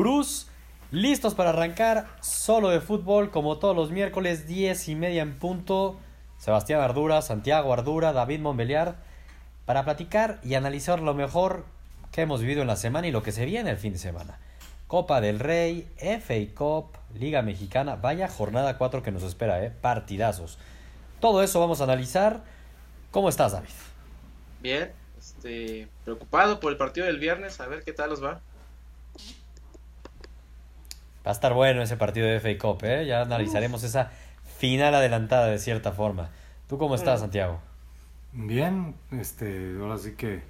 Gurús, listos para arrancar solo de fútbol como todos los miércoles, 10 y media en punto. Sebastián Ardura, Santiago Ardura, David Monbeliar, para platicar y analizar lo mejor que hemos vivido en la semana y lo que se viene el fin de semana. Copa del Rey, FA Cup, Liga Mexicana, vaya jornada 4 que nos espera, ¿eh? partidazos. Todo eso vamos a analizar. ¿Cómo estás, David? Bien, este, preocupado por el partido del viernes, a ver qué tal os va. Va a estar bueno ese partido de FA Cup, ¿eh? Ya analizaremos esa final adelantada de cierta forma. ¿Tú cómo estás, Santiago? Bien, este, ahora sí que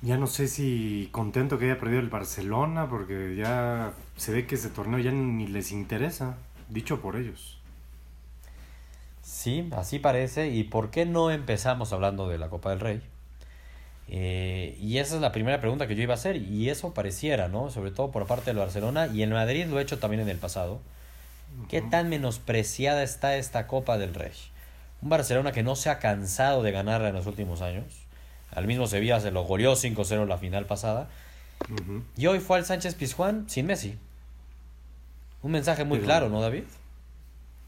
ya no sé si contento que haya perdido el Barcelona, porque ya se ve que ese torneo ya ni les interesa, dicho por ellos. Sí, así parece. ¿Y por qué no empezamos hablando de la Copa del Rey? Eh, y esa es la primera pregunta que yo iba a hacer, y eso pareciera, ¿no? Sobre todo por parte del Barcelona, y el Madrid lo he hecho también en el pasado. ¿Qué tan menospreciada está esta Copa del Rey? Un Barcelona que no se ha cansado de ganarla en los últimos años. Al mismo Sevilla se lo goleó 5-0 en la final pasada. Y hoy fue al Sánchez Pizjuán sin Messi. Un mensaje muy claro, ¿no, David?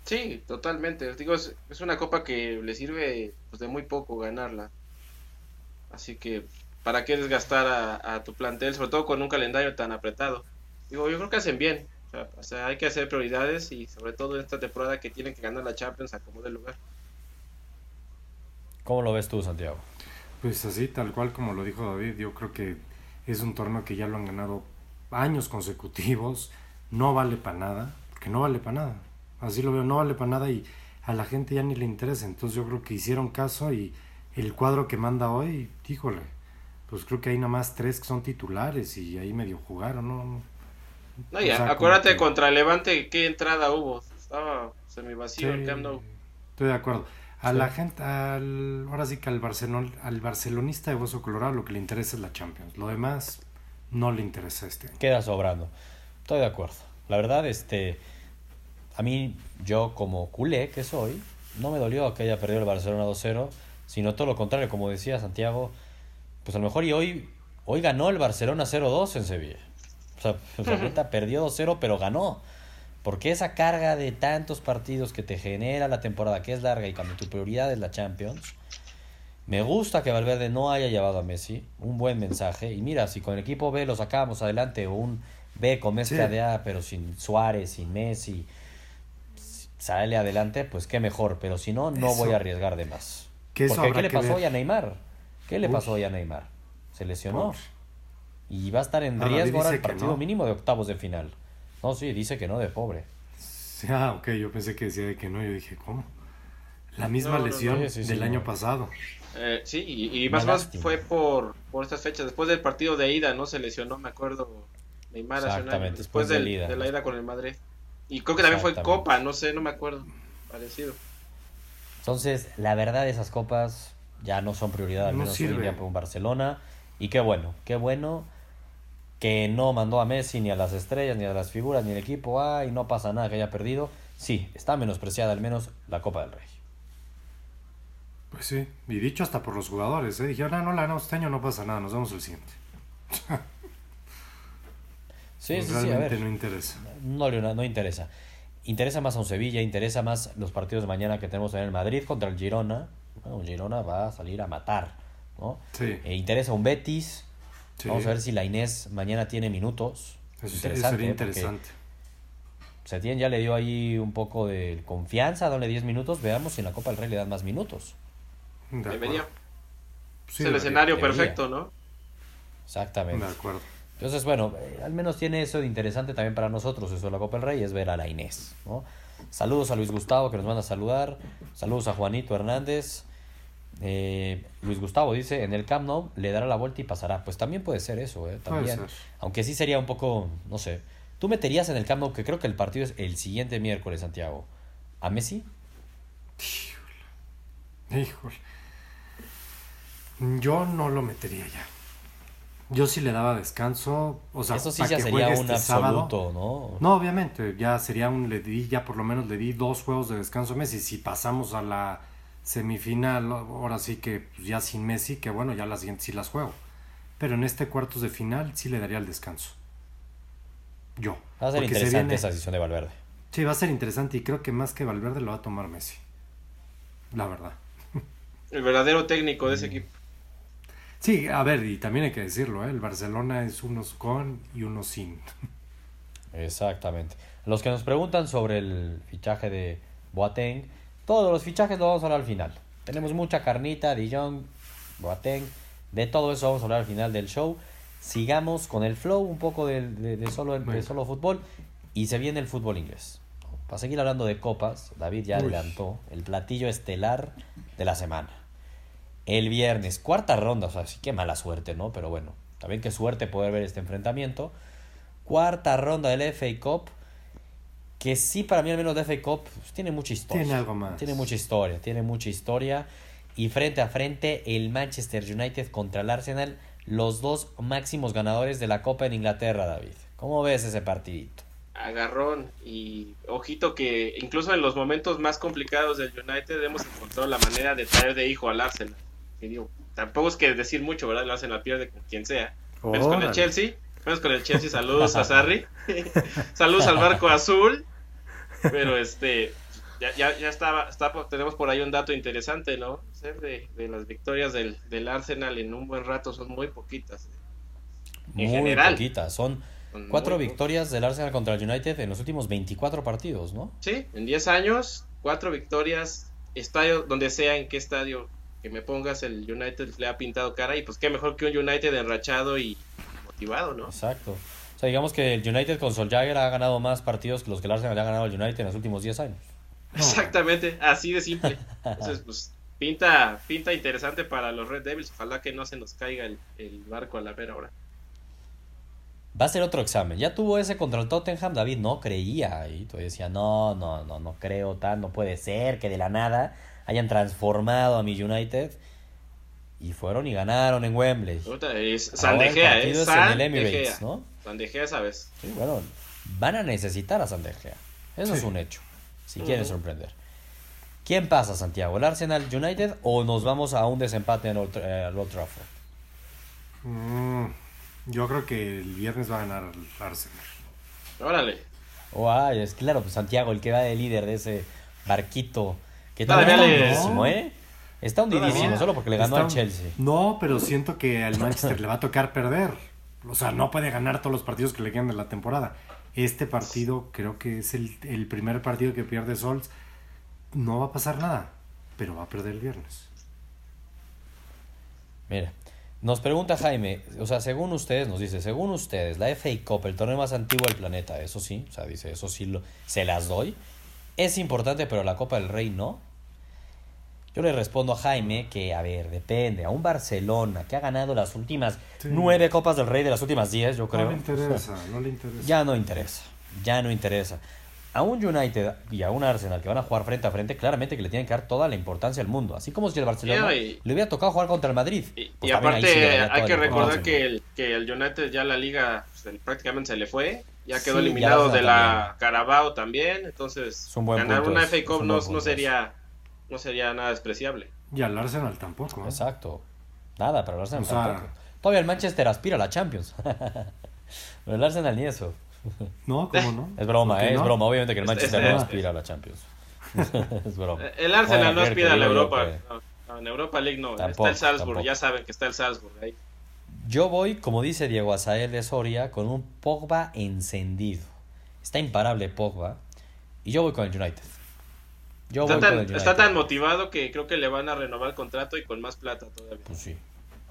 Sí, totalmente. Digo, es, una copa que le sirve pues, de muy poco ganarla. Así que, ¿para qué desgastar a, tu plantel, sobre todo con un calendario tan apretado? Digo, yo creo que hacen bien. O sea, hay que hacer prioridades y sobre todo en esta temporada que tienen que ganar la Champions a como de lugar. ¿Cómo lo ves tú, Santiago? Pues así, tal cual como lo dijo David, yo creo que es un torneo que ya lo han ganado años consecutivos, no vale para nada, que no vale para nada. Así lo veo, no vale para nada y a la gente ya ni le interesa. Entonces yo creo que hicieron caso y el cuadro que manda hoy, híjole, pues creo que hay nada más tres que son titulares y ahí medio jugaron, ¿no? No, ya, acuérdate contra el Levante qué entrada hubo. Estaba semi vacío el Camp Nou. Estoy de acuerdo. A la gente, al, ahora sí que al, Barcelona, al barcelonista de Bozo Colorado lo que le interesa es la Champions. Lo demás no le interesa este Queda sobrando. Estoy de acuerdo. La verdad, este, a mí, yo como culé que soy, no me dolió que haya perdido el Barcelona 2-0, sino todo lo contrario, como decía Santiago, pues a lo mejor y hoy, hoy ganó el Barcelona 0-2 en Sevilla. O sea, ahorita perdió 2-0, pero ganó. Porque esa carga de tantos partidos que te genera la temporada, que es larga y cuando tu prioridad es la Champions, me gusta que Valverde no haya llevado a Messi, un buen mensaje. Y mira, si con el equipo B lo sacamos adelante, o un B con mezcla de A, pero sin Suárez, sin Messi, sale adelante, pues qué mejor. Pero si no, no voy a arriesgar de más. ¿Qué, Porque, ¿qué le pasó hoy a Neymar? ¿Qué le pasó hoy a Neymar? Se lesionó. Y va a estar en riesgo ahora el partido mínimo de octavos de final. No, sí, dice que no, de pobre. Ah, ok, yo pensé que decía de que no, yo dije, ¿cómo? La misma lesión del año pasado. Eh, sí, y, más más fue por, por estas fechas. Después del partido de ida, ¿no? Se lesionó, me acuerdo, Neymar. Exactamente, después, de la ida con el Madrid. Y creo que también fue Copa, no sé, no me acuerdo. Parecido. Entonces, la verdad, esas copas ya no son prioridad, al menos hoy día por un Barcelona. Y qué bueno, qué bueno que no mandó a Messi ni a las estrellas, ni a las figuras, ni al equipo, ah, y no pasa nada que haya perdido. Sí, está menospreciada al menos la Copa del Rey. Pues sí, y dicho hasta por los jugadores, ¿eh? dijeron, ah, no, la ganamos este año, no pasa nada, nos vemos el siguiente. sí, sí, sí, a ver. no interesa. No, no interesa. Interesa más a un Sevilla, interesa más los partidos de mañana que tenemos en el Madrid contra el Girona. Bueno, Girona va a salir a matar, ¿no? Sí. E interesa un Betis, Vamos a ver si la Inés mañana tiene minutos. Eso sería interesante. Setién ya le dio ahí un poco de confianza, dale 10 minutos. Veamos si en la Copa del Rey le dan más minutos. Debería. es el escenario perfecto, ¿no? Exactamente. De acuerdo. Entonces, bueno, eh, al menos tiene eso de interesante también para nosotros, eso de la Copa del Rey, es ver a la Inés. ¿no? Saludos a Luis Gustavo que nos manda a saludar. Saludos a Juanito Hernández. Eh, Luis Gustavo dice, en el Camp Nou le dará la vuelta y pasará. Pues también puede ser eso, ¿eh? También. Aunque sí sería un poco, no sé. ¿Tú meterías en el Camp Nou, que creo que el partido es el siguiente miércoles, Santiago, a Messi? Híjole. Yo no lo metería ya. Yo sí le daba descanso, o sea, eso sí ya sería un este absoluto, ¿no? No, obviamente, ya sería un le di ya por lo menos le di dos juegos de descanso a Messi. Si pasamos a la semifinal, ahora sí que pues, ya sin Messi, que bueno, ya las siguientes sí las juego. Pero en este cuartos de final sí le daría el descanso. Yo. Va a ser Porque se interesante viene- esa decisión de Valverde. Sí, va a ser interesante y creo que más que Valverde lo va a tomar Messi. La verdad. El verdadero técnico de ese equipo. Sí, a ver, y también hay que decirlo, ¿eh? el Barcelona es unos con y unos sin. Exactamente. Los que nos preguntan sobre el fichaje de Boateng, todos los fichajes lo vamos a hablar al final. Tenemos mucha carnita, De Jong, Boateng, de todo eso vamos a hablar al final del show. Sigamos con el flow, un poco de, de- de solo, de solo fútbol, y se viene el fútbol inglés. Para seguir hablando de copas, David ya Uy. adelantó el platillo estelar de la semana. El viernes, cuarta ronda, o sea, sí que mala suerte, ¿no? Pero bueno, también qué suerte poder ver este enfrentamiento. Cuarta ronda del FA Cup, que sí para mí al menos de FA Cup pues, tiene mucha historia. Tiene algo más. Tiene mucha historia, tiene mucha historia. Y frente a frente el Manchester United contra el Arsenal, los dos máximos ganadores de la Copa en Inglaterra, David. ¿Cómo ves ese partidito? Agarrón y ojito que incluso en los momentos más complicados del United hemos encontrado la manera de traer de hijo al Arsenal. Que digo, tampoco es que decir mucho, ¿verdad? El Arsenal pierde con quien sea. Menos con el. Chelsea. Menos con el Chelsea. Saludos a Sarri. Saludos al barco azul. Pero este, ya, ya, ya estaba, está, tenemos por ahí un dato interesante, ¿no? De, de las victorias del, del Arsenal en un buen rato son muy poquitas. En Muy general. poquitas. Son Son cuatro muy victorias del Arsenal contra el United en los últimos 24 partidos, ¿no? Sí, en 10 años, cuatro victorias, estadio, donde sea, en qué estadio que me pongas, el United le ha pintado cara y pues qué mejor que un United enrachado y motivado, ¿no? Exacto. O sea, digamos que el United con Solskjaer ha ganado más partidos que los que el Arsenal le ha ganado al United en los últimos 10 años. Exactamente, así de simple. Entonces, pues pinta, pinta interesante para los Red Devils, ojalá que no se nos caiga el, el barco a la mera hora. Va a ser otro examen. Ya tuvo ese contra el Tottenham, David no creía. Y todavía decía, no, no, no, no creo tal, no puede ser que de la nada hayan transformado a mi United. Y fueron y ganaron en Wembley. Puta, Es ¿eh? es en San el De Emirates, Gea. ¿no? ¿sabes? Sí, bueno, van a necesitar a San De Gea. Eso es un hecho. Si quieren Ujú. sorprender. ¿Quién pasa, Santiago? ¿El Arsenal United o nos vamos a un desempate en Old, eh, al Old Trafford? Mm, yo creo que el viernes va a ganar el Arsenal. Órale. Oh, ay, es claro, pues Santiago, el que va de líder de ese barquito. Que Todavía le- ¿eh? Está hundidísimo, Todavía. solo porque le ganó Está- al Chelsea. No, pero siento que al Manchester le va a tocar perder. O sea, no puede ganar todos los partidos que le quedan de la temporada. Este partido creo que es el, el primer partido que pierde Sols. No va a pasar nada, pero va a perder el viernes. Mira, nos pregunta Jaime, o sea, según ustedes, nos dice, según ustedes, la FA Cup, el torneo más antiguo del planeta, eso sí, o sea, dice, eso sí, lo, se las doy. Es importante, pero la Copa del Rey no. Yo le respondo a Jaime que, a ver, depende. A un Barcelona que ha ganado las últimas Sí. nueve Copas del Rey de las últimas diez, yo creo. No le interesa, no le interesa. Ya no interesa, ya no interesa. A un United y a un Arsenal que van a jugar frente a frente, claramente que le tienen que dar toda la importancia al mundo. Así como si el Barcelona Yeah, y- le hubiera tocado jugar contra el Madrid. Y, pues y sí aparte hay que recordar que el, que el United ya la liga pues, prácticamente se le fue, ya quedó Sí, eliminado de la. Carabao también, entonces ganar punto una FA Cup no, no sería no sería nada despreciable. Y al Arsenal tampoco. ¿eh? Exacto. Nada, pero el Arsenal O sea- tampoco. Todavía el Manchester aspira a la Champions. pero el Arsenal ni eso. No, ¿cómo no? Es broma, ¿Por qué eh, es broma. Obviamente que el Este- Manchester este- no aspira a la Champions. es broma. Eh, El Arsenal Bueno, no aspira a la Europa, que- no, no, en Europa League no, Tampoco, está el Salzburg, tampoco. ya saben que está el Salzburg ahí. Yo voy, como dice Diego Azael de Soria, con un Pogba encendido. Está imparable Pogba. Y yo voy con el United. Yo Está voy con el tan, United. está tan motivado que creo que le van a renovar el contrato y con más plata todavía. Pues sí.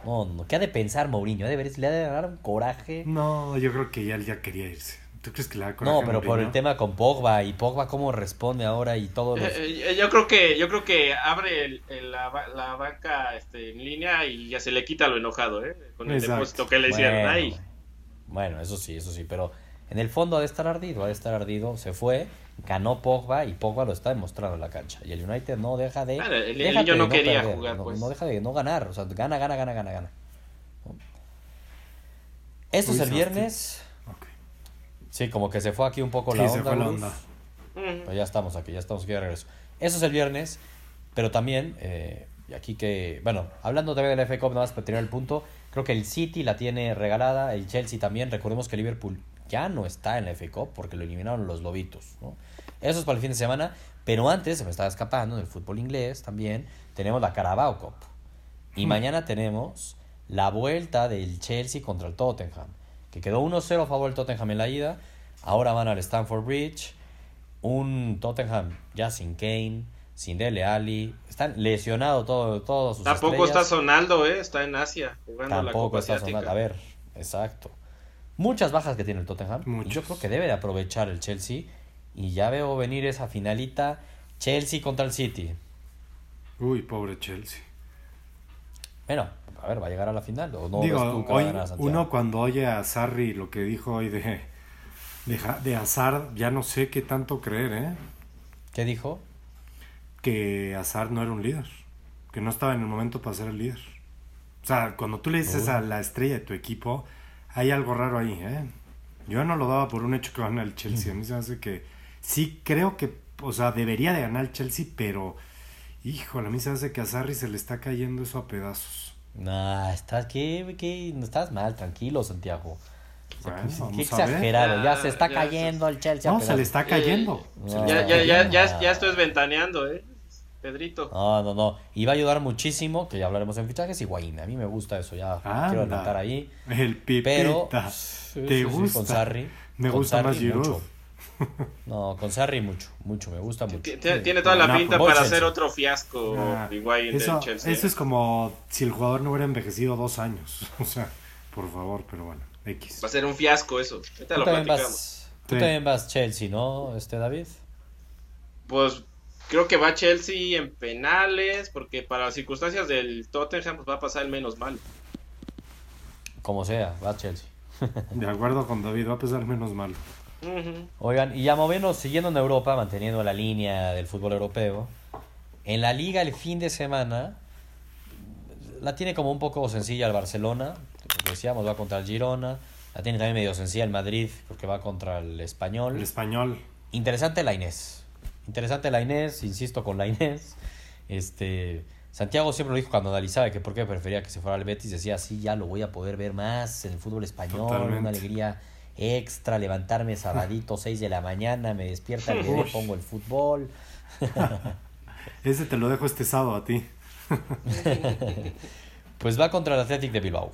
No, no. ¿Qué ha de pensar Mourinho? Ha de ver- le ha de dar un coraje. No, yo creo que ya él ya quería irse. ¿Tú crees que le da coraje No, a pero por el tema con Pogba y Pogba cómo responde ahora y todos los... Eh, eh, yo creo que yo creo que abre el- el- la, la banca este, en línea y ya se le quita lo enojado, ¿eh? Con el Exacto. depósito que le hicieron Bueno, ahí. Bueno, eso sí, eso sí, pero en el fondo ha de estar ardido, ha de estar ardido, se fue, ganó Pogba y Pogba lo está demostrando en la cancha. Y el United no deja de... Claro, el- niño no de quería perder, jugar, no, pues. no deja de no ganar, o sea, gana, gana, gana, gana, gana. Esto es el viernes. Sí, como que se fue aquí un poco Sí, la se onda. fue la onda. Pero ya estamos aquí, ya estamos aquí de regreso. Eso es el viernes, pero también, eh, y aquí que, bueno, hablando también del FA Cup, nada más para tener el punto, creo que el City la tiene regalada, el Chelsea también, recordemos que Liverpool ya no está en la FA Cup porque lo eliminaron los Lobitos, ¿no? Eso es para el fin de semana, pero antes se me estaba escapando en el fútbol inglés también, tenemos la Carabao Cup. Y mañana tenemos la vuelta del Chelsea contra el Tottenham, que quedó 1-0 a favor del Tottenham en la ida, ahora van al Stamford Bridge, un Tottenham ya sin Kane, sin Dele Alli, están lesionados todo, todos sus Tampoco estrellas. está Sonaldo, ¿eh? Está en Asia jugando la Tampoco Copa está Asiática. sonando. A ver, exacto. Muchas bajas que tiene el Tottenham. Yo creo que debe de aprovechar el Chelsea. Y ya veo venir esa finalita Chelsea contra el City. Uy, pobre Chelsea. Bueno, a ver, va a llegar a la final. ¿O no Digo, a hoy uno cuando oye a Sarri lo que dijo hoy de, de, de Hazard, ya no sé qué tanto creer, ¿eh? ¿Qué dijo? Que Hazard no era un líder, que no estaba en el momento para ser el líder. O sea, cuando tú le dices Uy. a la estrella de tu equipo, hay algo raro ahí, ¿eh? Yo no lo daba por un hecho que gana el Chelsea. A mí se me hace que sí creo que, o sea, debería de ganar el Chelsea, pero, híjole, a mí se me hace que a Sarri se le está cayendo eso a pedazos. Nah, estás, ¿qué, qué? No estás mal, tranquilo, Santiago. Bueno, qué exagerado, ya Ya, se está ya, cayendo el Chelsea. No, se le está cayendo. Eh, ya, está ya, ya, ya estoy ventaneando, ¿eh? Pedrito. No, no, no. Y va a ayudar muchísimo, que ya hablaremos en fichajes, Higuaín. A mí me gusta eso, ya Anda. quiero adelantar ahí. El pipita. Pero ¿Te sí, sí, sí, gusta? con Sarri. Me con gusta más Giroud. mucho. No, con Sarri mucho, mucho, me gusta mucho. Tiene, tiene toda la pinta para hacer otro fiasco Ah, Higuaín eso, del Chelsea. eso ¿eh? es como si el jugador no hubiera envejecido dos años. O sea, por favor, pero bueno, X. Va a ser un fiasco eso. Ahorita Tú lo platicamos. vas, tú Sí. también vas Chelsea, ¿no, este David? Pues creo que va Chelsea en penales, porque para las circunstancias del Tottenham pues, va a pasar el menos mal. Como sea, va Chelsea. De acuerdo con David, va a pesar menos mal. Oigan, y ya moviendo, siguiendo en Europa, manteniendo la línea del fútbol europeo, en la liga el fin de semana la tiene como un poco sencilla el Barcelona, decíamos va contra el Girona, la tiene también medio sencilla el Madrid, porque va contra el Español. El español. Interesante la Inés. Interesante la Inés, insisto con la Inés. Este, Santiago siempre lo dijo cuando analizaba que por qué prefería que se fuera al Betis, decía, sí, ya lo voy a poder ver más en el fútbol español, Totalmente. una alegría extra, levantarme sabadito 6 de la mañana, me despierta el bebé, pongo el fútbol. Ese te lo dejo este sábado a ti. Pues va contra el Athletic de Bilbao.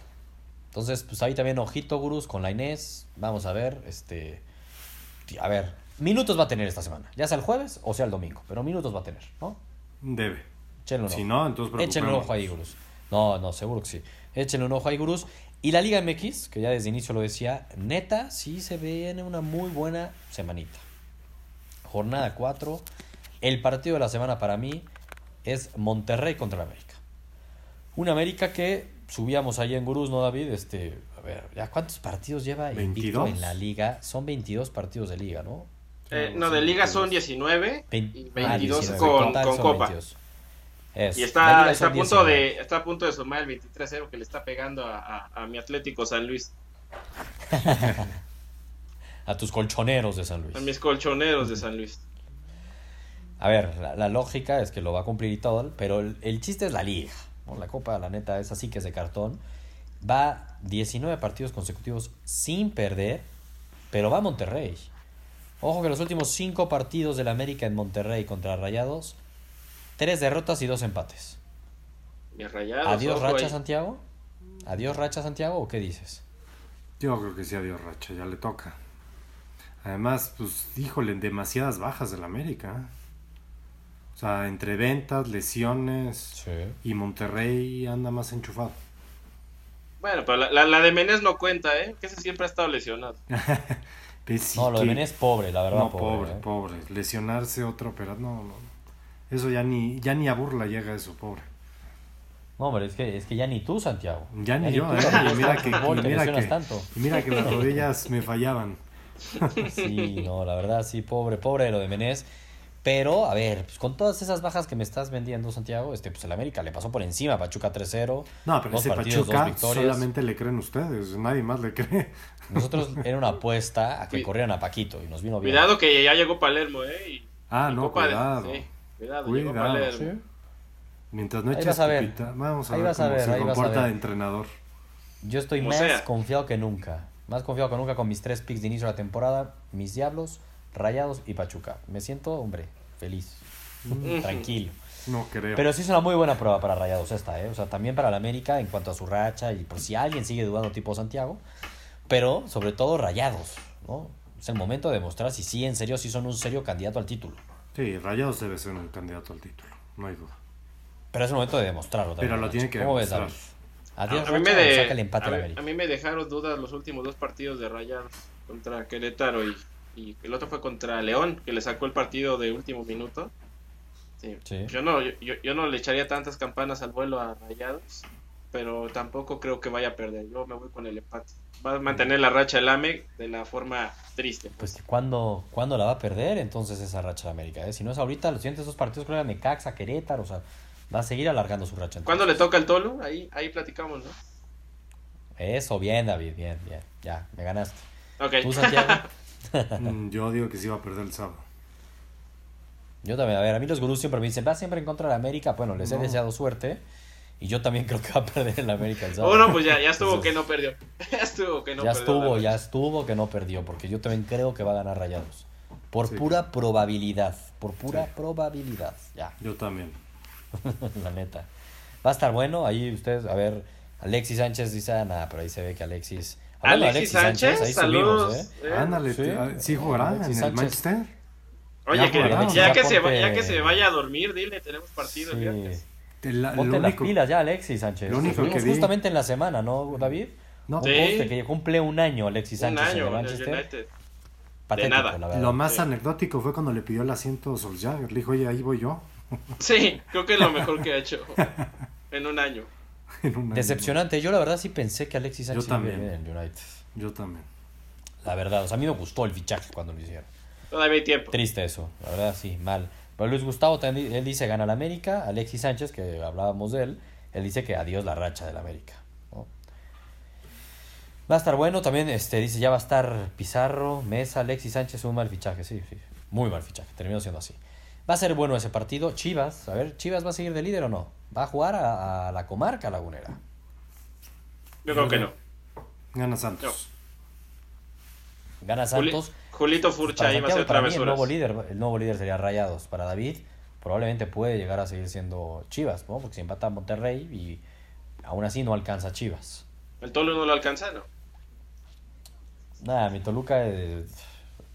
Entonces, pues ahí también ojito, gurús, con la Inés. Vamos a ver, este... A ver, minutos va a tener esta semana. Ya sea el jueves o sea el domingo, pero minutos va a tener, ¿no? Debe. Échenle un Si ojo. no, entonces Échenle un ojo ahí, preocupémonos. gurús. No, no, seguro que sí. Échenle un ojo ahí, gurús. Y la Liga MX, que ya desde inicio lo decía, neta, sí se viene una muy buena semanita. Jornada 4. El partido de la semana para mí es Monterrey contra el América. Un América que subíamos ahí en Gurús, ¿no, David? Este, a ver, ¿ya cuántos partidos lleva invicto 22? en la liga? Son 22 partidos de liga, ¿no? Eh, no, de liga son 19 Vein- y ah, 22 19. con, con Copa. 22. Eso. Y está, está, a punto 19. de, está a punto de sumar el 23-0 que le está pegando a, a- a mi Atlético San Luis, A tus colchoneros de San Luis. a mis colchoneros de San Luis. A ver, la, la lógica es que lo va a cumplir y todo, pero el, el chiste es la liga. ¿no? La Copa, la neta, es así que es de cartón. Va 19 partidos consecutivos sin perder, pero va a Monterrey. Ojo que los últimos 5 partidos del América en Monterrey contra Rayados, 3 derrotas y 2 empates. Rayados. ¿Adiós ojo Racha ahí. Santiago? ¿Adiós Racha Santiago o qué dices? Yo creo que sí, adiós, Racha, ya le toca. Además, pues, híjole, demasiadas bajas del América. O sea, entre ventas, lesiones Sí. y Monterrey anda más enchufado. Bueno, pero la, la, la de Menés no cuenta, ¿eh? Que ese siempre ha estado lesionado. No, lo de Menés pobre, la verdad, No, pobre. pobre, ¿eh? pobre. Lesionarse otro, pero no, no. Eso ya ni, ya ni a burla llega eso, pobre. No, hombre, es que, es que ya ni tú, Santiago. Ya ni yo, tú, ¿eh? Y mira que- fútbol, y te mira que- tanto. Y mira que las rodillas me fallaban. Sí, no, la verdad, sí, pobre, pobre de lo de Menés. Pero, a ver, pues con todas esas bajas que me estás vendiendo, Santiago, este, pues el América le pasó por encima a Pachuca 3-0. No, pero dos ese partidos, dos Pachuca victorias. solamente le creen ustedes, nadie más le cree. Nosotros era una apuesta a que corrieran a Paquito y nos vino bien. Cuidado que ya llegó Palermo, ¿eh? Y, Ah, y no, Copa de- cuidado. sí, cuidado, llegó Cuidado. Palermo. Sí. Mientras no eches vas a ver. copita, vamos a Ahí ver a cómo ver, se comporta de entrenador. Yo estoy Como más sea. confiado que nunca. Más confiado que nunca con mis tres picks de inicio de la temporada. Mis Diablos, Rayados y Pachuca. Me siento, hombre, feliz. Tranquilo. No creo. Pero sí es una muy buena prueba para Rayados esta, ¿eh? O sea, también para la América en cuanto a su racha y por si alguien sigue dudando tipo Santiago. Pero sobre todo Rayados, ¿no? Es el momento de demostrar si sí, en serio, sí son un serio candidato al título. Sí, Rayados debe ser un candidato al título, no hay duda. Pero es el momento de demostrarlo también. Pero lo tiene que ¿Cómo ves, demostrar. David? Adiós, A mí, me Racha, o de- saca el empate a, a mí me dejaron dudas los últimos dos partidos de Rayados contra Querétaro y, y el otro fue contra León, que le sacó el partido de último minuto. Sí. Sí. Yo, no, yo, yo no le echaría tantas campanas al vuelo a Rayados, pero tampoco creo que vaya a perder. Yo me voy con el empate. Va a mantener la racha el AME de la forma triste. Pues ¿cuándo, ¿cuándo la va a perder entonces esa racha de América? eh? Si no es ahorita, los siguientes dos partidos creo que Necaxa, Querétaro, o sea, va a seguir alargando su racha. ¿Cuándo le toca el Tolu? Ahí, ahí platicamos, ¿no? Eso, bien, David, bien, bien. Ya, me ganaste. Ok. ¿Tú, Santiago? Mm, Yo digo que sí va a perder el sábado. Yo también, a ver, a mí los gurús siempre me dicen, va siempre en contra de la América. Bueno, les he deseado suerte. Y yo también creo que va a perder el América el sábado. Bueno, pues ya, ya estuvo Entonces, que no perdió. ya estuvo que no ya perdió. estuvo, ya estuvo que no perdió. Porque yo también creo que va a ganar Rayados. Por Sí. pura probabilidad. Por pura Sí. probabilidad. Ya, Yo también. la neta. Va a estar bueno. Ahí ustedes, a ver, Alexis Sánchez dice, ah, nada, pero ahí se ve que Alexis. Hablando de Alexis Sánchez, ahí saludos. subimos, ¿eh? Ándale, sí. ah, sí, jugará Alexis en el Sánchez. Manchester. Oye, Ya que, jugaron. ya, Ya que se, ya que se vaya a dormir, dile, tenemos partido Sí. El- lo Ponte las único- pilas ya, Alexis Sánchez. Lo único que vi- justamente en la semana, ¿no, David? No, Un Sí. poste que cumple un año Alexis Un Sánchez en año en el Manchester. United. Patético, nada. la verdad. Lo más Sí. anecdótico fue cuando le pidió el asiento a Solskjaer. Le dijo, oye, ahí voy yo. Sí, creo que es lo mejor que ha hecho en un año. En un año. Decepcionante. Yo la verdad sí pensé que Alexis Sánchez Yo también. iba bien en el United. Yo también. La verdad, o sea, a mí me gustó el fichaje cuando lo hicieron. Todavía hay tiempo. Triste eso, la verdad sí, mal. Pero Luis Gustavo también, él dice gana la América, Alexis Sánchez, que hablábamos de él, él dice que adiós la racha del América. ¿no? Va a estar bueno, también este dice ya va a estar Pizarro, Mesa, Alexis Sánchez, un mal fichaje, sí, sí, muy mal fichaje, terminó siendo así. Va a ser bueno ese partido, Chivas, a ver, Chivas va a seguir de líder o no, va a jugar a, a la comarca lagunera. Yo creo que no. Gana Santos. Gana Juli- Santos. Julito Pues Furcha para iba a ser mí, el travesuras. nuevo líder, el nuevo líder sería Rayados. Para David, probablemente puede llegar a seguir siendo Chivas, ¿no? Porque si empata a Monterrey y aún así no alcanza a Chivas. El Tolu no lo alcanza, ¿no? Nada, mi Toluca eh,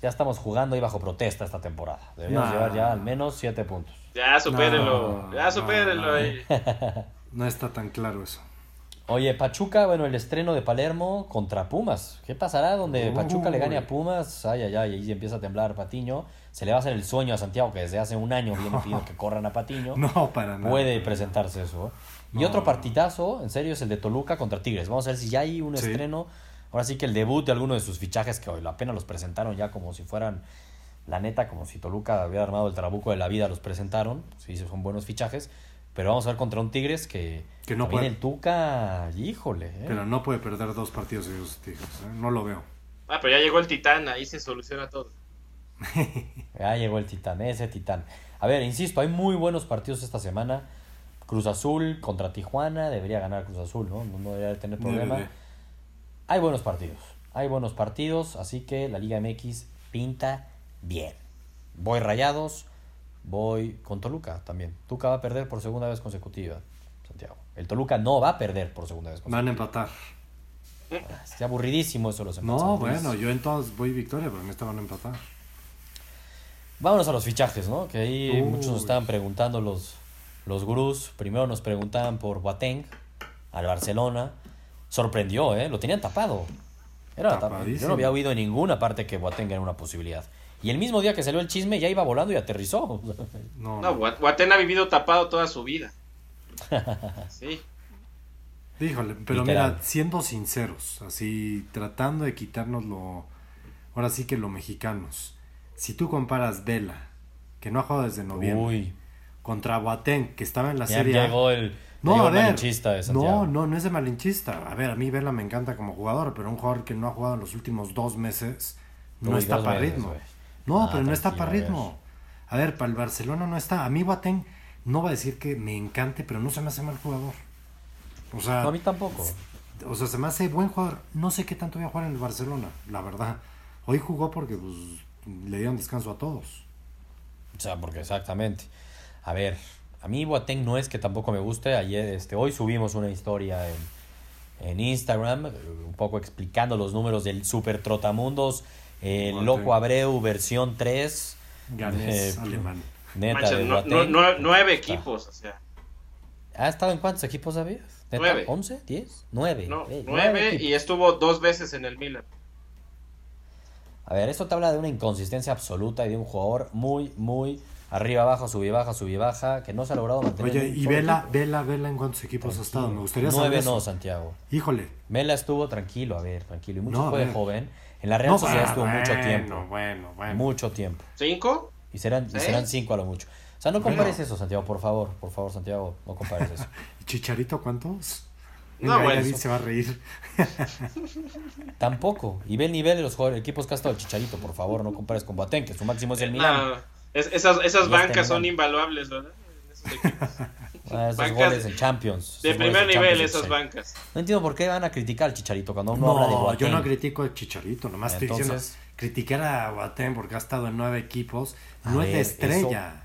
ya estamos jugando ahí bajo protesta esta temporada. Deberíamos Nah. llevar ya al menos siete puntos. Ya supérenlo. No, ya supérenlo no, no. ahí. No está tan claro eso. Oye, Pachuca, bueno, el estreno de Palermo contra Pumas. ¿Qué pasará donde. Pachuca le gane a Pumas? Ay, ay, ay, ahí empieza a temblar Patiño. Se le va a hacer el sueño a Santiago, que desde hace un año viene pidiendo que corran a Patiño. No, para nada. puede presentarse eso. ¿eh? Y otro partidazo, en serio, es el de Toluca contra Tigres. Vamos a ver si ya hay un Sí. estreno. Ahora sí que el debut de alguno de sus fichajes, que hoy apenas los presentaron ya como si fueran, la neta, como si Toluca hubiera armado el trabuco de la vida, los presentaron. Sí, son buenos fichajes. Pero vamos a ver contra un Tigres que, Que no puede. el Tuca, híjole. ¿eh? Pero no puede perder dos partidos seguidos Tigres. ¿eh? No lo veo. Ah, pero ya llegó el Titán, ahí se soluciona todo. Ya llegó el titán, ese titán. A ver, insisto, hay muy buenos partidos esta semana. Cruz Azul contra Tijuana, debería ganar Cruz Azul, ¿no? No, debería tener problema. Debe de. Hay buenos partidos, hay buenos partidos, así que la Liga MX pinta bien. Voy rayados, voy con Toluca también. Tuca va a perder por segunda vez consecutiva, Santiago. El Toluca no va a perder por segunda vez Van a consecutiva. empatar. Está aburridísimo eso los empates. No, bueno, yo en todas voy victoria, pero en esta van a empatar. Vámonos a los fichajes, ¿no? Que ahí Uy. muchos nos estaban preguntando los, los gurús. Primero nos preguntaban por Boateng al Barcelona. Sorprendió, ¿eh? Lo tenían tapado. Era tapado. Yo no había oído en ninguna parte que Boateng era una posibilidad. Y el mismo día que salió el chisme ya iba volando y aterrizó. No, No, ha vivido tapado toda su vida. Sí. Híjole, pero Literal. mira, siendo sinceros, así tratando de quitarnos lo, ahora sí que lo mexicanos. Si tú comparas Vela, que no ha jugado desde noviembre, Uy, contra Boateng, que estaba en la ya serie llegó el, No, a ver. malinchista de Santiago. No, no, no es de malinchista. A ver, a mí Vela me encanta como jugador, pero un jugador que no ha jugado en los últimos dos meses no Uy, está para ritmo. No, Ah, pero no está para ritmo. A ver, para el Barcelona no está. A mí Boateng no va a decir que me encante, pero no se me hace mal jugador. O sea, No, a mí tampoco. o sea, se me hace buen jugador. No sé qué tanto voy a jugar en el Barcelona, la verdad. Hoy jugó porque pues, le dieron descanso a todos. O sea, porque exactamente. A ver, a mí Boateng no es que tampoco me guste. Ayer, este, hoy subimos una historia en, en Instagram, eh, un poco explicando los números del Super Trotamundos, el Boateng. Loco Abreu versión 3. Ganés Eh, alemán. Neta, Manches, de no- Boateng. no- no- nueve Está. equipos, o sea. ¿Ha estado en cuántos equipos? ¿Neta? Nueve. ¿11? ¿10? 9. No, nueve y estuvo dos veces en el Milan. A ver, esto te habla de una inconsistencia absoluta y de un jugador muy, muy arriba, abajo, subí, baja, subí, baja, que no se ha logrado mantener. Oye, y Vela, equipo. Vela, Vela, ¿en cuántos equipos ha estado? Me gustaría saber Nueve eso. no, Santiago. Híjole. Mela estuvo tranquilo, a ver, tranquilo. Y mucho No, fue joven. En la Real No, Sociedad ah, estuvo mucho tiempo. Bueno, bueno. Mucho tiempo. ¿Cinco? Y serán, y serán cinco a lo mucho. O sea, no compares Bueno. eso, Santiago, por favor. Por favor, Santiago, no compares eso. ¿Y Chicharito cuántos? No, Venga, bueno, se va a reír. Tampoco. Y ve el nivel de los jugadores, equipos que ha estado el Chicharito, por favor, no compares con Boateng, que su máximo es el Milan. No, es- esas esas bancas son invaluables, ¿verdad? En esos bancas goles en Champions. De primer nivel, esas bancas. No entiendo por qué van a criticar al Chicharito cuando uno habla de No, Boateng. yo no critico a Chicharito, nomás estoy Entonces- diciendo criticar a Boateng porque ha estado en nueve equipos, no es ver, de estrella.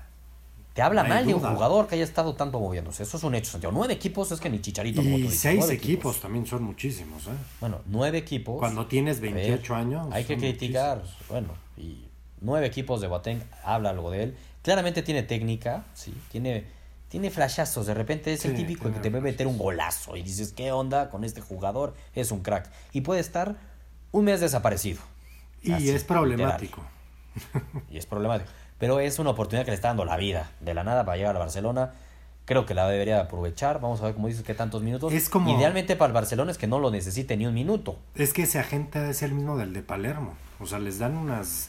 Te habla No mal de un jugador que haya estado tanto moviéndose. Eso es un hecho, Santiago. Nueve equipos es que ni Chicharito. como tú Y dices, seis equipos también son muchísimos, ¿eh? Bueno, nueve equipos. Cuando tienes A ver, 28 años. Hay que criticar. muchísimos. Bueno, y nueve equipos de Boateng habla algo de él. Claramente tiene técnica, sí. Tiene, tiene flashazos. De repente es el típico que te ve meter un golazo y dices, ¿qué onda con este jugador? Es un crack. Y puede estar un mes desaparecido. Y Así, es problemático. y es problemático. Pero es una oportunidad que le está dando la vida de la nada para llegar a Barcelona. Creo que la debería aprovechar. Vamos a ver, como dices, qué tantos minutos. Es como- Idealmente para el Barcelona es que no lo necesite ni un minuto. Es que ese agente es el mismo del de Palermo. O sea, les dan unas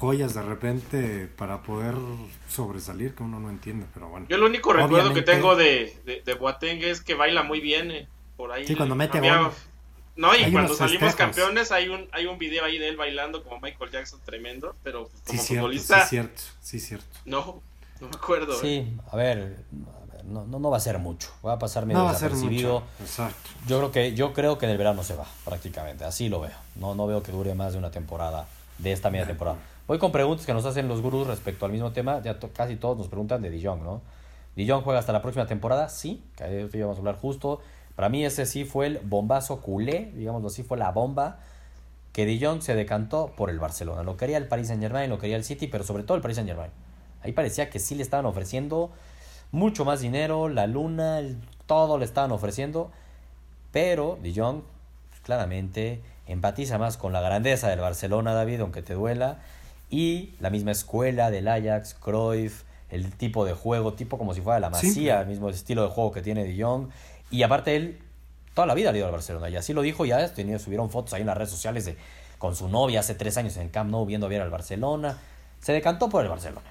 joyas de repente para poder sobresalir que uno no entiende, pero bueno. Yo el único recuerdo que tengo de, de, de Boateng es que baila muy bien. eh, Por ahí. Sí, cuando mete había-. No, y Hay cuando salimos festejos. campeones hay un, hay un video ahí de él bailando como Michael Jackson tremendo, pero Sí, como cierto, futbolista, sí, cierto, sí, cierto. no, no me acuerdo. eh. Sí, a ver, a ver, no, no, no va a ser mucho. Va a pasar medio No va a ser desapercibido. mucho. Exacto. Yo creo que yo creo que en el verano se va prácticamente, así lo veo. No no veo que dure más de una temporada de esta media temporada. Voy con preguntas que nos hacen los gurús respecto al mismo tema. Ya casi todos nos preguntan de Dijon, ¿no? Dijon juega hasta la próxima temporada, sí, que eso íbamos a hablar justo. Para mí ese sí fue el bombazo culé, digámoslo así, fue la bomba que Dijon se decantó por el Barcelona. Lo quería el Paris Saint Germain, lo quería el City, pero sobre todo el Paris Saint Germain. Ahí parecía que sí le estaban ofreciendo mucho más dinero, la luna, todo le estaban ofreciendo, pero Dijon claramente empatiza más con la grandeza del Barcelona, David, aunque te duela, y la misma escuela del Ajax, Cruyff, el tipo de juego, tipo como si fuera la Sí. Masía, el mismo estilo de juego que tiene Dijon, y aparte él toda la vida ha ido al Barcelona, y así lo dijo ya, tenía, subieron fotos ahí en las redes sociales de con su novia hace tres años en el Camp Nou viendo bien al Barcelona, se decantó por el Barcelona.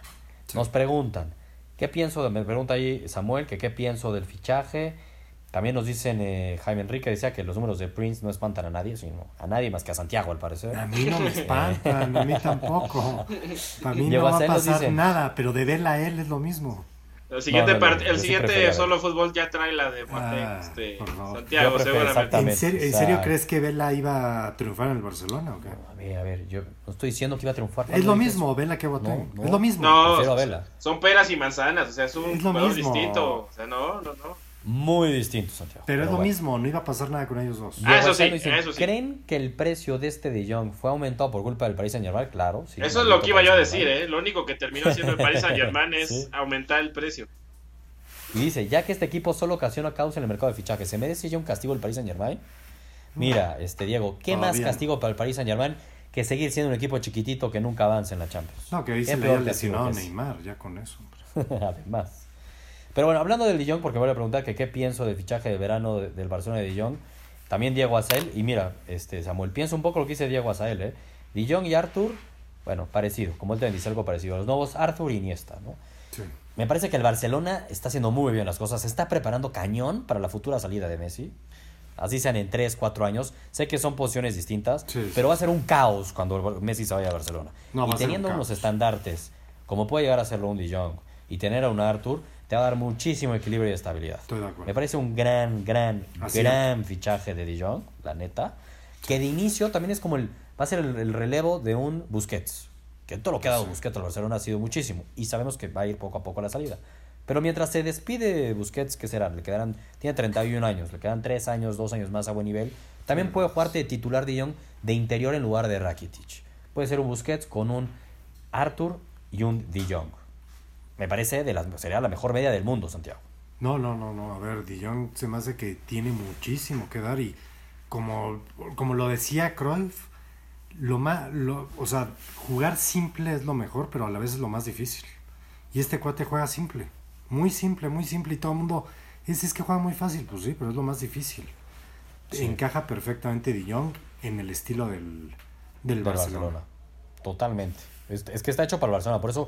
Nos preguntan, ¿qué pienso? de- me pregunta ahí Samuel, que qué pienso del fichaje. También nos dicen, eh, Jaime Enrique decía que los números de Prince no espantan a nadie, sino a nadie más que a Santiago, al parecer. A mí no me espantan, a mí tampoco. Para mí Diego no va a pasar nada, pero de Vela a él es lo mismo. El siguiente, No, no, no, el siguiente ver. solo fútbol ya trae la de Boateng, Ah, este. Santiago, seguramente. ¿En serio, ¿En serio crees que Vela iba a triunfar en el Barcelona o qué? A ver, a ver, yo no estoy diciendo que iba a triunfar. Es ¿cuándo lo mismo? Vela que no. Es lo mismo. No, son peras y manzanas, o sea, es un Es lo jugador mismo. distinto. O sea, no, no, no. Muy distinto, Santiago. Pero es lo bueno. mismo, no iba a pasar nada con ellos dos. Ah, eso sí, eso. ¿Creen que el precio de este de Jong fue aumentado por culpa del Paris Saint Germain? Claro. sí, Eso es lo que iba yo a decir. ¿eh? Lo único que terminó haciendo el Paris Saint Germain es Sí. aumentar el precio. Y dice, ya que este equipo solo ocasiona caos en el mercado de fichajes, ¿se merece ya un castigo el Paris Saint Germain? Mira, este Diego, ¿qué más castigo para el Paris Saint Germain que seguir siendo un equipo chiquitito que nunca avanza en la Champions? No, que ¿Qué se le lesionado a? Neymar, ya con eso. Además. Pero bueno, hablando del Dijon, porque voy a preguntar que qué pienso del fichaje de verano de- del Barcelona de Dijon, también Diego Azael, y mira, este Samuel, piensa un poco lo que dice Diego Azael, ¿eh? Dijon y Arthur, bueno, parecido, como él también dice algo parecido, los nuevos Arthur y Iniesta, ¿no? Sí. Me parece que el Barcelona está haciendo muy bien las cosas, se está preparando cañón para la futura salida de Messi. Así sean en 3, 4 años. Sé que son posiciones distintas, Sí, sí. pero va a ser un caos cuando Messi se vaya a Barcelona. No, y ser un teniendo unos estandartes, como puede llegar a serlo un De Jong, y tener a un Arthur, te va a dar muchísimo equilibrio y estabilidad. Estoy de acuerdo. Me parece un gran, gran, Así gran fichaje de Jong, la neta. Que de inicio también es como el. Va a ser el, el relevo de un Busquets. Que todo lo que ha dado Busquets al Barcelona ha sido muchísimo. Y sabemos que va a ir poco a poco a la salida. Pero mientras se despide Busquets, ¿qué será? Le quedarán. Tiene 31 años, le quedan 3 años, 2 años más a buen nivel. También puede jugarte de titular de Jong de interior en lugar de Rakitic. Puede ser un Busquets con un Arthur y un De Jong. Me parece de las, sería la mejor media del mundo, Santiago. No, no, no, no. A ver, Dijon se me hace que tiene muchísimo que dar y como, como lo decía Cruyff, lo más, lo, o sea, jugar simple es lo mejor, pero a la vez es lo más difícil. Y este cuate juega simple, muy simple, muy simple y todo el mundo es, es que juega muy fácil, pues sí, pero es lo más difícil. Sí. Encaja perfectamente Dijon en el estilo del, del del Barcelona. Barcelona. Totalmente. Es, es que está hecho para el Barcelona. Por eso,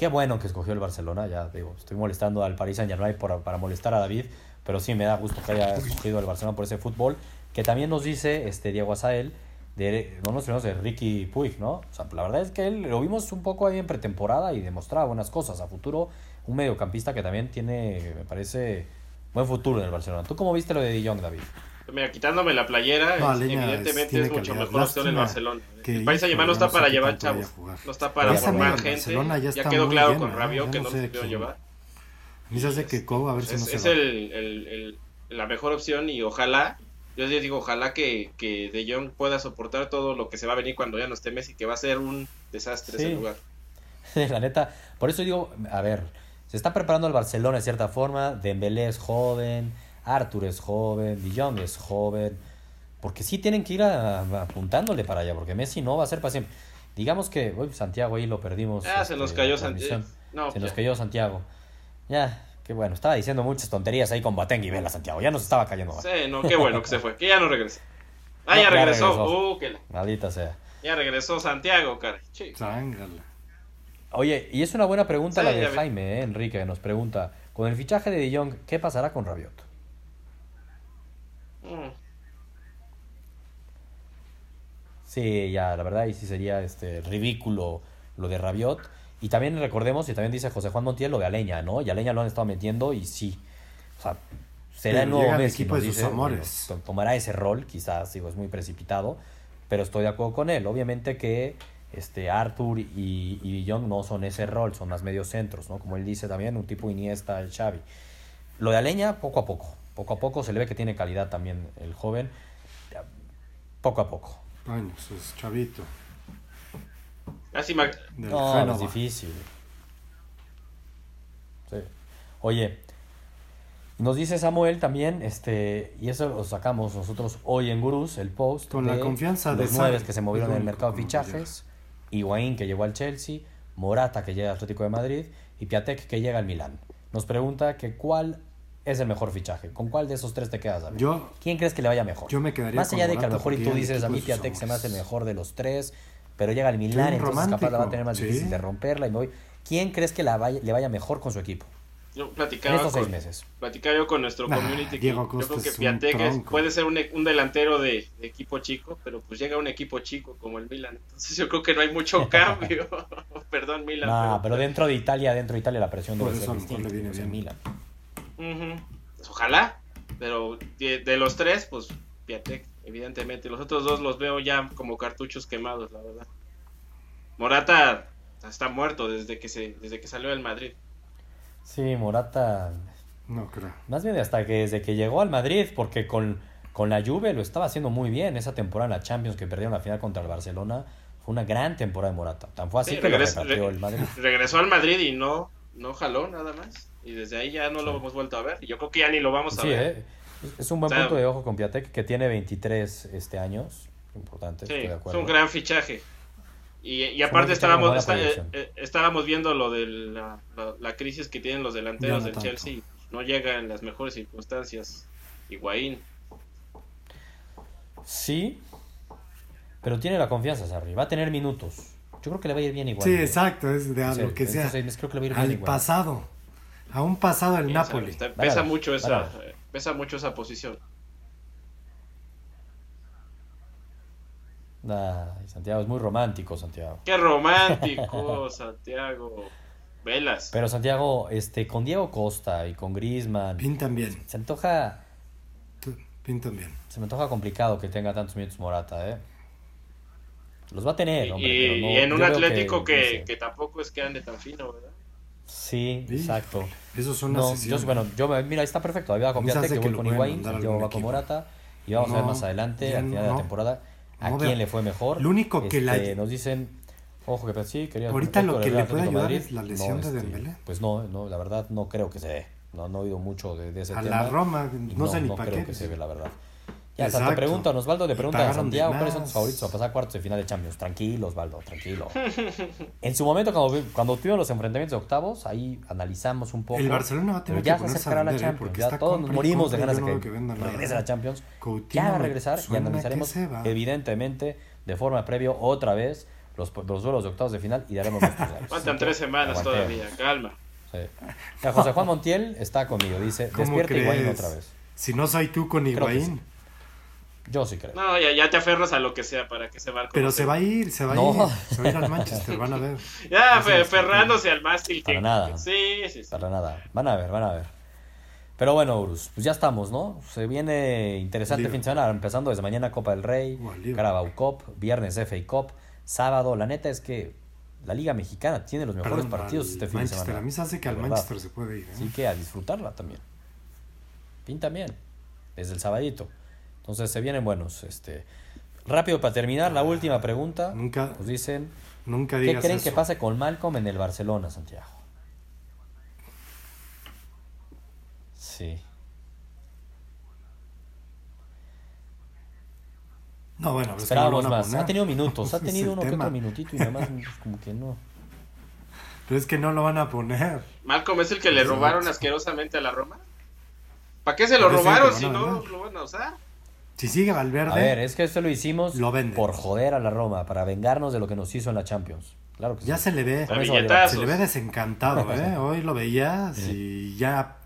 qué bueno que escogió el Barcelona. Ya digo, estoy molestando al Paris Saint Germain por- para molestar a David. Pero sí me da gusto que haya escogido el Barcelona por ese fútbol. Que también nos dice este Diego Azael, de, no nos olvidemos de Ricky Puig, ¿no? O sea, la verdad es que él lo vimos un poco ahí en pretemporada y demostraba buenas cosas. A futuro, un mediocampista que también tiene, me parece, buen futuro en el Barcelona. ¿Tú cómo viste lo de De Jong, David? Mira, quitándome la playera, No, es- evidentemente es mucho calidad. mejor opción el Barcelona. que, el Paris Saint-Germain no está no para llevar chavos, no está para está formar gente. Barcelona ya Ya, quedó claro lleno, con ¿eh? Rabiot Ya que no no se de quién. llevar. Se hace que Cobo a ver si es no se es va. el, el- el- la mejor opción y ojalá, yo les digo, ojalá que, que De Jong pueda soportar todo lo que se va a venir cuando ya no esté Messi, que va a ser un desastre Sí. ese lugar. la neta, por eso digo, a ver, se está preparando el Barcelona de cierta forma, Dembélé es joven, Arthur es joven, Jong es joven, porque sí tienen que ir a- a- apuntándole para allá, porque Messi no va a ser para siempre. Digamos que, uy, Santiago ahí lo perdimos. Ah, se este, nos cayó la transmisión. Santiago. No, se nos ya. cayó Santiago. Ya, qué bueno, estaba diciendo muchas tonterías ahí con Batengue y Vela, Santiago, ya nos estaba cayendo. mal. Sí, no, qué bueno que se fue, que ya no regresa. Ah, No, ya ya regresó. regresó. Uh, que la- Maldita sea. ya regresó Santiago, caray. Oye, y es una buena pregunta Sí, la de. Jaime, eh, Enrique, que nos pregunta, con el fichaje de De Jong, ¿qué pasará con Rabiot? Mm. Sí, ya, la verdad, y sí sería este ridículo lo de Rabiot. Y también recordemos, y también dice José Juan Montiel, lo de Aleña, ¿no? Y Aleña lo han estado metiendo y sí. O sea, será el nuevo Messi, equipo nos de sus dice. amores. Bueno, to- tomará ese rol, quizás, digo, es muy precipitado, pero estoy de acuerdo con él. Obviamente que este Arthur y, y Jong no son ese rol, son más medios centros, ¿no? Como él dice también, un tipo Iniesta, el Xavi. Lo de Aleña, poco a poco. Poco a poco se le ve que tiene calidad también el joven. Poco a poco. Años, es chavito. Casi ma- Del No, es difícil. Sí. Oye, nos dice Samuel también, este, y eso lo sacamos nosotros hoy en Gurús, el post. Con la confianza de los nueve que se movieron en el mercado de fichajes, Higuaín que llegó al Chelsea, Morata que llega al Atlético de Madrid y Piatek que llega al Milán. Nos pregunta que cuál es el mejor fichaje. ¿Con cuál de esos tres te quedas, David? Yo, ¿Quién crees que le vaya mejor? Yo me quedaría Más con allá de que a lo mejor y tú dices, a mí Piatek se me hace el mejor de los tres, pero llega al Milán, entonces capaz la va a romántico, tener más sí. difícil de romperla y me voy. ¿Quién crees que la vaya- le vaya mejor con su equipo yo en platicaba estos seis con, meses? platicaba yo con nuestro Nah, community que Diego yo Costa creo que Piatek es- puede ser un, e- un delantero de, de equipo chico, pero pues llega un equipo chico como el Milan. Entonces yo creo que no hay mucho cambio. Perdón, Milan. No, pero dentro de Italia, dentro de Italia la presión debe ser distinta. Milan. Pues ojalá, pero de, de los tres, pues Piatek, evidentemente. Los otros dos los veo ya como cartuchos quemados, la verdad. Morata está muerto desde que se desde que salió del Madrid. Sí, Morata, no creo. más bien hasta que desde que llegó al Madrid, porque con, con la Juve lo estaba haciendo muy bien esa temporada en la Champions que perdieron la final contra el Barcelona. Fue una gran temporada de Morata. Tan fue así Sí, que lo regres- repatrió re- el Madrid. regresó al Madrid y no no jaló nada más. Y desde ahí ya no lo hemos vuelto a ver. Y yo creo que ya ni lo vamos a Sí, ver. eh, es- un buen O sea, punto de ojo con Piatek que tiene 23 este años. Importante, Sí, estoy de es un gran fichaje. Y, y aparte estábamos, está- eh, eh, estábamos viendo lo de la, la- la crisis que tienen los delanteros no del tanto. Chelsea. y No llega en las mejores circunstancias. Higuaín. Sí, pero tiene la confianza, Sarri. Va a tener minutos. Yo creo que le va a ir bien igual. Sí, exacto, es de a Sí, lo que sea. creo que le va a ir bien Al igual. pasado. A un pasado del Napoli. está- pesa mucho esa eh, pesa mucho esa posición. Ay, Santiago es muy romántico, Santiago. Qué romántico, Santiago. Velas. Pero Santiago, este, con Diego Costa y con Griezmann, Pintan bien. se antoja, Pintan bien. se me antoja complicado que tenga tantos minutos Morata, ¿eh? Los va a tener, Y, hombre, y- pero no- y en yo un Atlético que, no sé. que tampoco es que ande tan fino, ¿verdad? Sí, Sí. exacto. Eso son No, yo, bueno, yo, me- mira, está perfecto. A confiate hace que que voy con Higuaín, a algún va con. Morata. Y vamos a ver No, más adelante, al final de no. la temporada, a No quién le fue mejor. Lo único que la- Este, Nos dicen, ojo que pues, sí, quería Ahorita lo que le puede ayudar Madrid. es la lesión de Dembélé. Pues no, no, la verdad no creo que se dé. No, no he oído mucho de, de ese A tema. la Roma, Y no sé ni no para creo qué. que se ve, la verdad. Ya, hasta te Exacto. preguntan, Osvaldo le pregunta a Santiago cuáles son tus favoritos para pasar cuartos de final de Champions. Tranquilo, Osvaldo, tranquilo. en su momento, cuando, cuando tuvimos los enfrentamientos de octavos, ahí analizamos un poco. El Barcelona va a tener Pero ya que ponerse a la ¿eh? Champions. porque Ya todos nos morimos de ganas de que, que regrese la Champions. Coutinho ya va a regresar y analizaremos, evidentemente, de forma previa, otra vez, los, los duelos de octavos de final y daremos nuestros. Faltan tres semanas Aguantemos. todavía, calma. Sí. Ya, José Juan Montiel está conmigo. Dice: ¿Cómo Despierta Higuaín crees? otra vez. Si no soy tú con Creo que Higuaín. Yo sí creo. No, ya, ya te aferras a lo que sea para que ese barco. Pero no se va a ir, se va a No. ir. Se va a ir al Manchester, van a ver. Ya, Eso fe- es- aferrándose al mástil. Para que, nada. Sí, sí, sí. Para nada. Van a ver, van a ver. Pero bueno, Urus, pues ya estamos, ¿no? Se viene interesante fin de semana, empezando desde mañana Copa del Rey. Carabao Cup, viernes FA Cup, sábado. La neta es que la Liga Mexicana tiene los mejores Perdón, partidos este fin de semana. A mí se hace que al verdad. Manchester se puede ir. ¿eh? Así que a disfrutarla también. Pinta bien. Desde el sabadito. Entonces se vienen buenos. Este. Rápido para terminar, la última pregunta. Nunca, Nos dicen, nunca ¿qué digas creen eso. que pase con Malcolm en el Barcelona, Santiago? Sí. No, bueno, pero es que no lo Esperábamos van a más. poner. Ha tenido minutos. Ha tenido uno que tema. otro minutito y nada más pues, como que no. Pero es que no lo van a poner. Malcolm es el que le robaron asquerosamente a la Roma. ¿Para qué se lo robaron que si no lo van a usar? Si sigue Valverde, A ver, es que esto lo hicimos Lo por joder a la Roma, para vengarnos de lo que nos hizo en la Champions. Claro que ya sí. se le ve. Se le ve desencantado, ¿eh? Hoy lo veías y ya,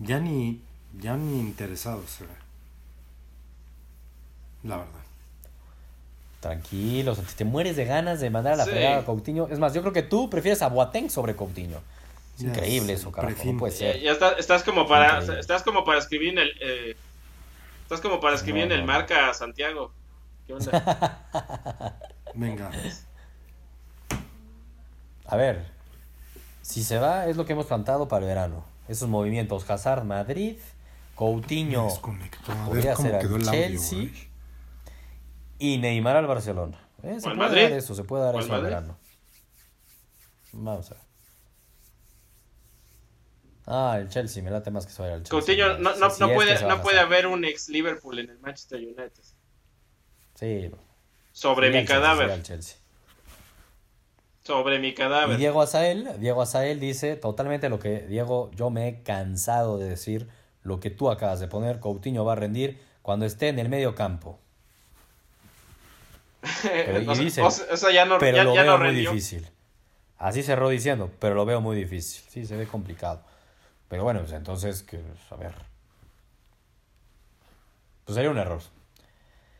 ya ni, ya ni interesado se ve. La verdad. Tranquilo, Santi, te mueres de ganas de mandar a la Sí. a Coutinho. Es más, yo creo que tú prefieres a Boateng sobre Coutinho. Es Ya increíble eso, carajo. No puede Ya, ser. ya está- estás como para Increíble. estás como para escribir en el eh, estás como para escribir No, en el marca Santiago. ¿Qué onda? Venga. A ver, si se va, es lo que hemos plantado para el verano. Esos movimientos, Hazard Madrid, Coutinho. A ver podría cómo ser quedó el Chelsea y Neymar al Barcelona. Eh, se ¿O al puede Madrid? dar eso, se puede dar ¿O al eso al verano. Vamos a ver. Ah, el Chelsea, me late más que se vaya al Chelsea. Coutinho no, no, no puede no puede haber un ex Liverpool en el Manchester United. Sí, Sobre mi cadáver. Chelsea. Sobre mi Y cadáver. Diego Azael, Diego Azael dice totalmente lo que, Diego, yo me he cansado de decir lo que tú acabas de poner. Coutinho va a rendir cuando esté en el medio campo. Pero- y dice, o sea, o sea, ya no, pero ya, lo ya veo no muy difícil. Así cerró diciendo, pero lo veo muy difícil. Sí, se ve complicado. Pero bueno, pues entonces, que, a ver. Pues sería un error.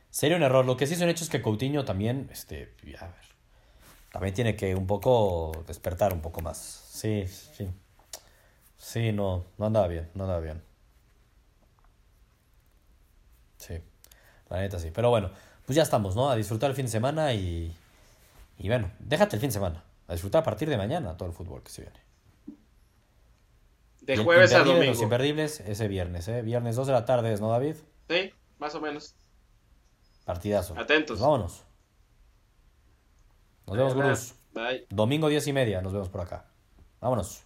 Sería un error. Lo que sí es un hecho es que Coutinho también, este, a ver, también tiene que un poco despertar un poco más. Sí, sí. Sí, no, no andaba bien, no andaba bien. Sí, la neta sí. Pero bueno, pues ya estamos, ¿no? A disfrutar el fin de semana y, y bueno, déjate el fin de semana. A disfrutar a partir de mañana todo el fútbol que se viene. De jueves a imperdible, Los domingo. imperdibles ese viernes, ¿eh? Viernes 2 de la tarde, ¿no, David? Sí, más o menos. Partidazo. Atentos. Pues vámonos. Nos vemos, Gurús. Bye. Domingo 10 y media, nos vemos por acá. Vámonos.